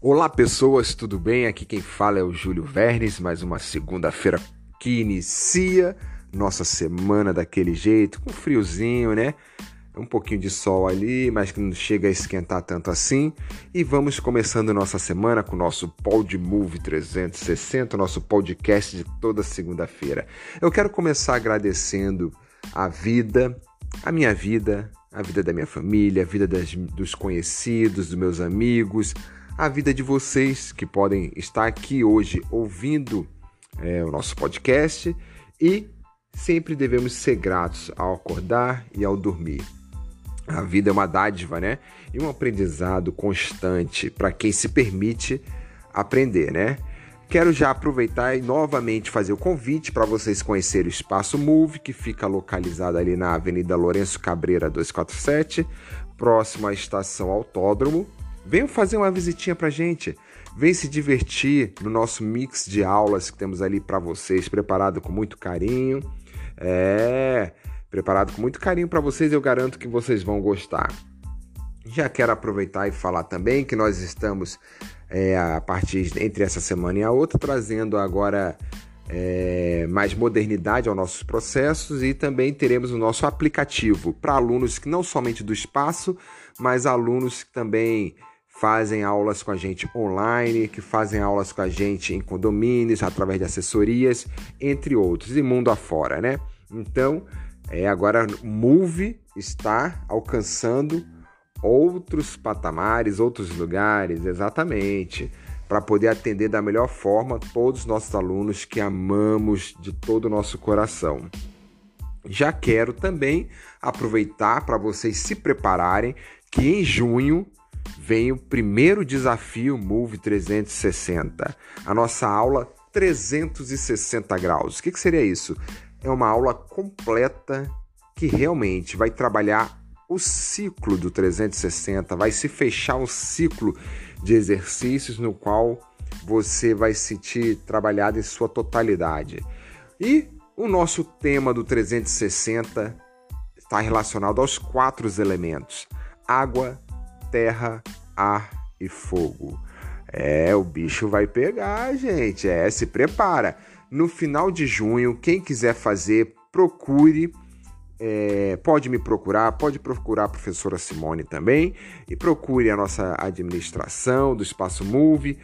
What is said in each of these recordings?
Olá pessoas, tudo bem? Aqui quem fala é o Júlio Vernes, mais uma segunda-feira que inicia nossa semana daquele jeito, com friozinho, né? Um pouquinho de sol ali, mas que não chega a esquentar tanto assim. E vamos começando nossa semana com o nosso Podmove 360, nosso podcast de toda segunda-feira. Eu quero começar agradecendo a vida, a minha vida, a vida da minha família, a vida das, dos conhecidos, dos meus amigos, a vida de vocês que podem estar aqui hoje ouvindo é, o nosso podcast e sempre devemos ser gratos ao acordar e ao dormir. A vida é uma dádiva, né? E um aprendizado constante para quem se permite aprender, né? Quero já aproveitar e novamente fazer o convite para vocês conhecerem o Espaço Move, que fica localizado ali na Avenida Lourenço Cabreira 247, próximo à estação Autódromo. Venham fazer uma visitinha pra gente. Vem se divertir no nosso mix de aulas que temos ali para vocês, preparado com muito carinho. É, preparado com muito carinho para vocês, eu garanto que vocês vão gostar. Já quero aproveitar e falar também que nós estamos é, a partir entre essa semana e a outra trazendo agora é, mais modernidade aos nossos processos e também teremos o nosso aplicativo para alunos que não somente do espaço, mas alunos que também fazem aulas com a gente online, que fazem aulas com a gente em condomínios, através de assessorias, entre outros, e mundo afora, né? Então, é, agora Move está alcançando outros patamares, outros lugares, exatamente, para poder atender da melhor forma todos os nossos alunos que amamos de todo o nosso coração. Já quero também aproveitar para vocês se prepararem que em junho vem o primeiro desafio Move 360, a nossa aula 360 graus. O que, que seria isso? É uma aula completa que realmente vai trabalhar o ciclo do 360, vai se fechar um ciclo de exercícios no qual você vai sentir trabalhado em sua totalidade. E o nosso tema do 360 está relacionado aos quatro elementos: água, terra, ar e fogo. É, o bicho vai pegar, gente. É, se prepara. No final de junho, quem quiser fazer, procure. É, pode me procurar, pode procurar a professora Simone também e procure a nossa administração do Espaço Move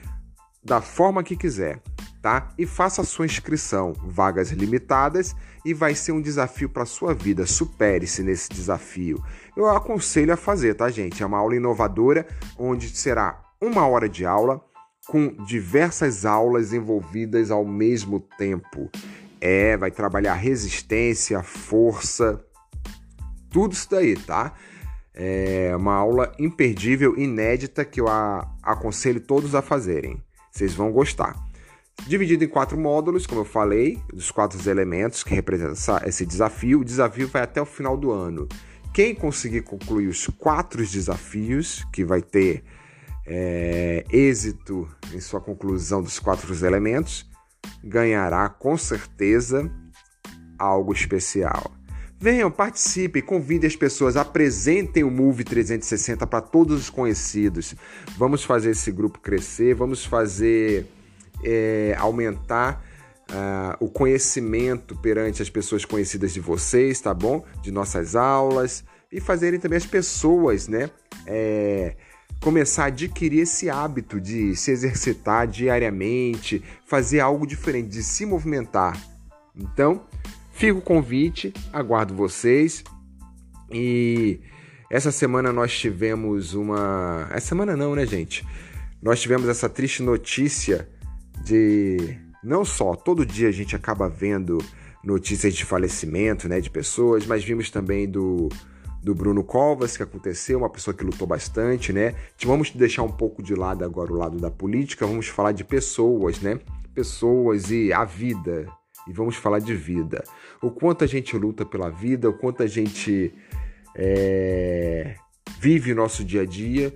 da forma que quiser tá? E faça a sua inscrição, vagas limitadas e vai ser um desafio para sua vida. Supere-se nesse desafio. Eu aconselho a fazer, tá, gente? É uma aula inovadora onde será uma hora de aula com diversas aulas envolvidas ao mesmo tempo. É, vai trabalhar resistência, força, tudo isso daí, tá? É uma aula imperdível, inédita que eu aconselho todos a fazerem. Vocês vão gostar. Dividido em quatro módulos, como eu falei, dos quatro elementos que representam esse desafio. O desafio vai até o final do ano. Quem conseguir concluir os quatro desafios, que vai ter é, êxito em sua conclusão dos quatro elementos, ganhará com certeza algo especial. Venham, participem, convidem as pessoas, apresentem o Move 360 para todos os conhecidos. Vamos fazer esse grupo crescer, vamos fazer é, aumentar uh, o conhecimento perante as pessoas conhecidas de vocês, tá bom? De nossas aulas e fazerem também as pessoas, né? É, começar a adquirir esse hábito de se exercitar diariamente, fazer algo diferente, de se movimentar. Então, fica o convite, aguardo vocês. E essa semana nós tivemos uma. Essa semana não, né, gente? Nós tivemos essa triste notícia de não só todo dia a gente acaba vendo notícias de falecimento, né, de pessoas, mas vimos também do do Bruno Covas que aconteceu, uma pessoa que lutou bastante, né? Vamos deixar um pouco de lado agora o lado da política, vamos falar de pessoas, né? Pessoas e a vida. E vamos falar de vida. O quanto a gente luta pela vida, o quanto a gente é, vive o nosso dia a dia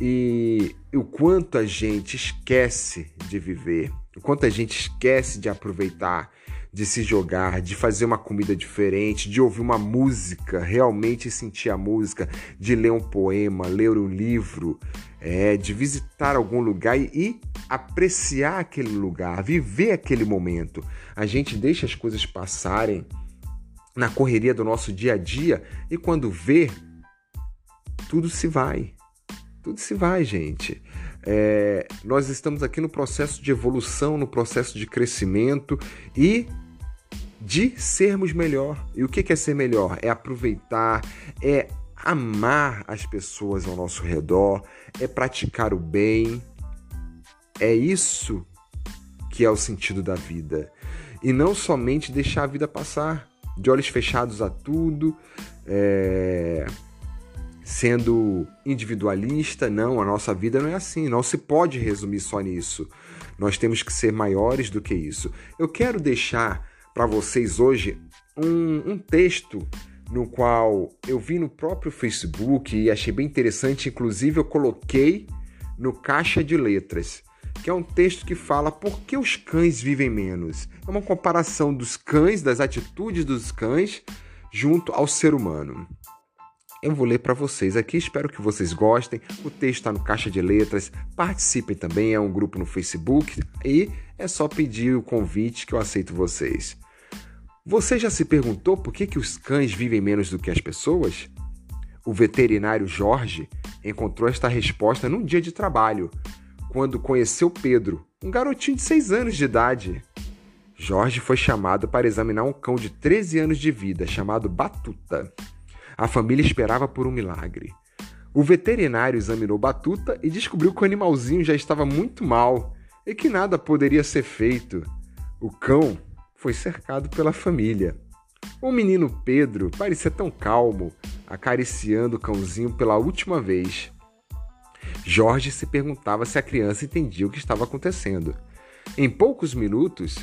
e o quanto a gente esquece de viver, o quanto a gente esquece de aproveitar, de se jogar, de fazer uma comida diferente, de ouvir uma música, realmente sentir a música, de ler um poema, ler um livro, é, de visitar algum lugar e, e apreciar aquele lugar, viver aquele momento. A gente deixa as coisas passarem na correria do nosso dia a dia e quando vê, tudo se vai. Tudo se vai, gente. É, nós estamos aqui no processo de evolução, no processo de crescimento e de sermos melhor. E o que é ser melhor? É aproveitar, é amar as pessoas ao nosso redor, é praticar o bem. É isso que é o sentido da vida. E não somente deixar a vida passar, de olhos fechados a tudo, é... sendo individualista. Não, a nossa vida não é assim. Não se pode resumir só nisso. Nós temos que ser maiores do que isso. Eu quero deixar para vocês hoje um, um texto no qual eu vi no próprio Facebook e achei bem interessante, inclusive eu coloquei no caixa de letras, que é um texto que fala por que os cães vivem menos. É uma comparação dos cães, das atitudes dos cães junto ao ser humano. Eu vou ler para vocês aqui, espero que vocês gostem. O texto está no caixa de letras. Participem também, é um grupo no Facebook e é só pedir o convite que eu aceito vocês. Você já se perguntou por que, que os cães vivem menos do que as pessoas? O veterinário Jorge encontrou esta resposta num dia de trabalho, quando conheceu Pedro, um garotinho de 6 anos de idade. Jorge foi chamado para examinar um cão de 13 anos de vida chamado Batuta. A família esperava por um milagre. O veterinário examinou Batuta e descobriu que o animalzinho já estava muito mal e que nada poderia ser feito. O cão foi cercado pela família. O menino Pedro parecia tão calmo, acariciando o cãozinho pela última vez. Jorge se perguntava se a criança entendia o que estava acontecendo. Em poucos minutos,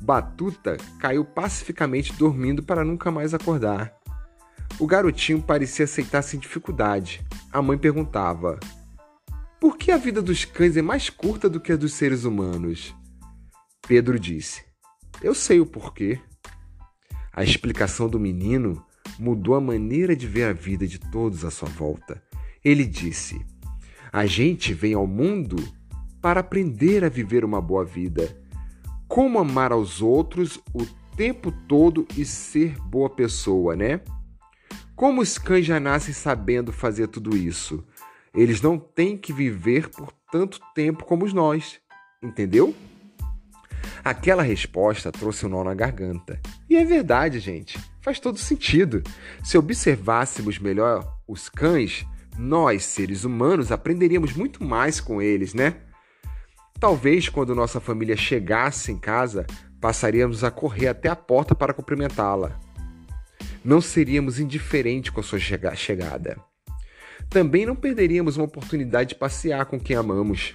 Batuta caiu pacificamente dormindo para nunca mais acordar. O garotinho parecia aceitar sem dificuldade. A mãe perguntava: Por que a vida dos cães é mais curta do que a dos seres humanos? Pedro disse: eu sei o porquê. A explicação do menino mudou a maneira de ver a vida de todos à sua volta. Ele disse: A gente vem ao mundo para aprender a viver uma boa vida. Como amar aos outros o tempo todo e ser boa pessoa, né? Como os cães já nascem sabendo fazer tudo isso? Eles não têm que viver por tanto tempo como nós, entendeu? Aquela resposta trouxe um nó na garganta. E é verdade, gente. Faz todo sentido. Se observássemos melhor os cães, nós, seres humanos, aprenderíamos muito mais com eles, né? Talvez quando nossa família chegasse em casa, passaríamos a correr até a porta para cumprimentá-la. Não seríamos indiferentes com a sua chegada. Também não perderíamos uma oportunidade de passear com quem amamos.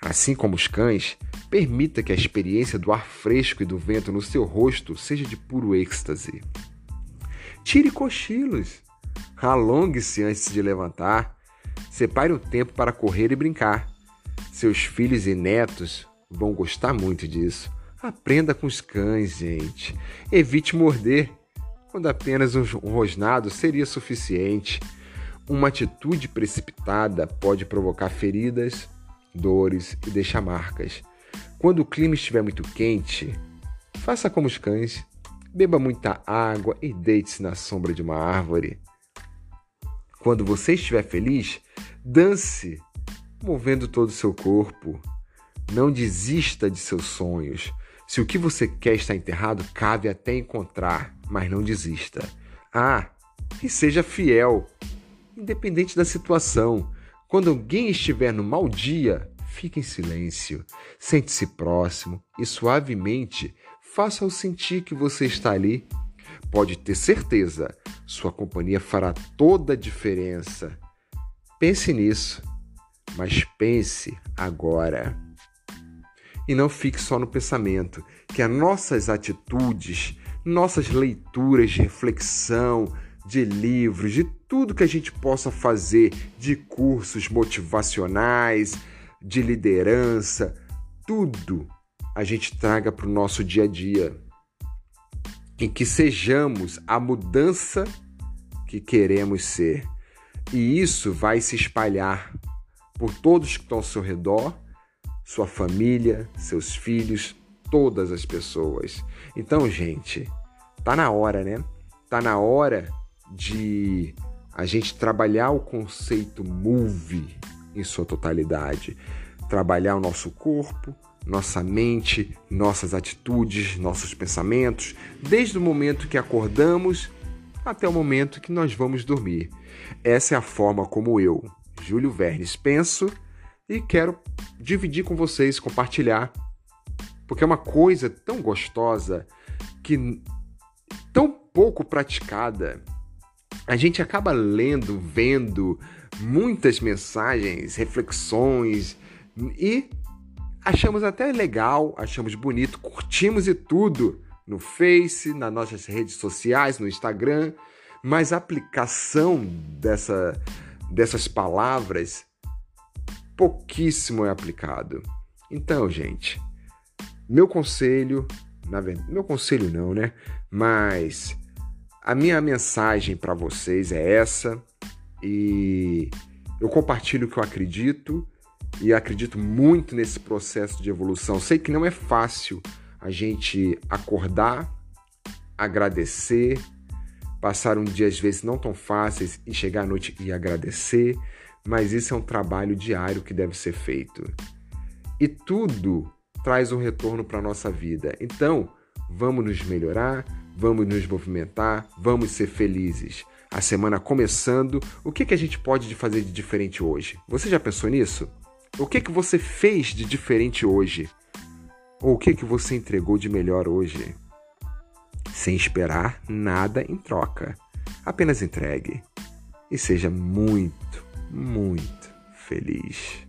Assim como os cães, permita que a experiência do ar fresco e do vento no seu rosto seja de puro êxtase. Tire cochilos. Alongue-se antes de levantar. Separe um tempo para correr e brincar. Seus filhos e netos vão gostar muito disso. Aprenda com os cães, gente. Evite morder. Quando apenas um rosnado seria suficiente. Uma atitude precipitada pode provocar feridas dores e deixa marcas. Quando o clima estiver muito quente, faça como os cães, beba muita água e deite-se na sombra de uma árvore. Quando você estiver feliz, dance, movendo todo o seu corpo. Não desista de seus sonhos. Se o que você quer está enterrado, cabe até encontrar, mas não desista. Ah, e seja fiel, independente da situação. Quando alguém estiver no mau dia, fique em silêncio, sente-se próximo e suavemente faça-o sentir que você está ali. Pode ter certeza, sua companhia fará toda a diferença. Pense nisso, mas pense agora. E não fique só no pensamento, que as nossas atitudes, nossas leituras de reflexão, de livros, de tudo que a gente possa fazer, de cursos motivacionais, de liderança, tudo a gente traga para o nosso dia a dia. em que sejamos a mudança que queremos ser. E isso vai se espalhar por todos que estão ao seu redor, sua família, seus filhos, todas as pessoas. Então, gente, tá na hora, né? Tá na hora de a gente trabalhar o conceito move em sua totalidade, trabalhar o nosso corpo, nossa mente, nossas atitudes, nossos pensamentos, desde o momento que acordamos até o momento que nós vamos dormir. Essa é a forma como eu, Júlio Vernes, penso e quero dividir com vocês, compartilhar, porque é uma coisa tão gostosa que tão pouco praticada. A gente acaba lendo, vendo muitas mensagens, reflexões e achamos até legal, achamos bonito, curtimos e tudo no Face, nas nossas redes sociais, no Instagram, mas a aplicação dessa, dessas palavras pouquíssimo é aplicado. Então, gente, meu conselho, na verdade, meu conselho não, né? Mas a minha mensagem para vocês é essa e eu compartilho o que eu acredito e acredito muito nesse processo de evolução. Sei que não é fácil a gente acordar, agradecer, passar um dia às vezes não tão fáceis e chegar à noite e agradecer, mas isso é um trabalho diário que deve ser feito. E tudo traz um retorno para a nossa vida. Então, vamos nos melhorar, vamos nos movimentar, vamos ser felizes. A semana começando, o que, que a gente pode fazer de diferente hoje? Você já pensou nisso? O que que você fez de diferente hoje? Ou o que que você entregou de melhor hoje? Sem esperar nada em troca. Apenas entregue e seja muito, muito feliz.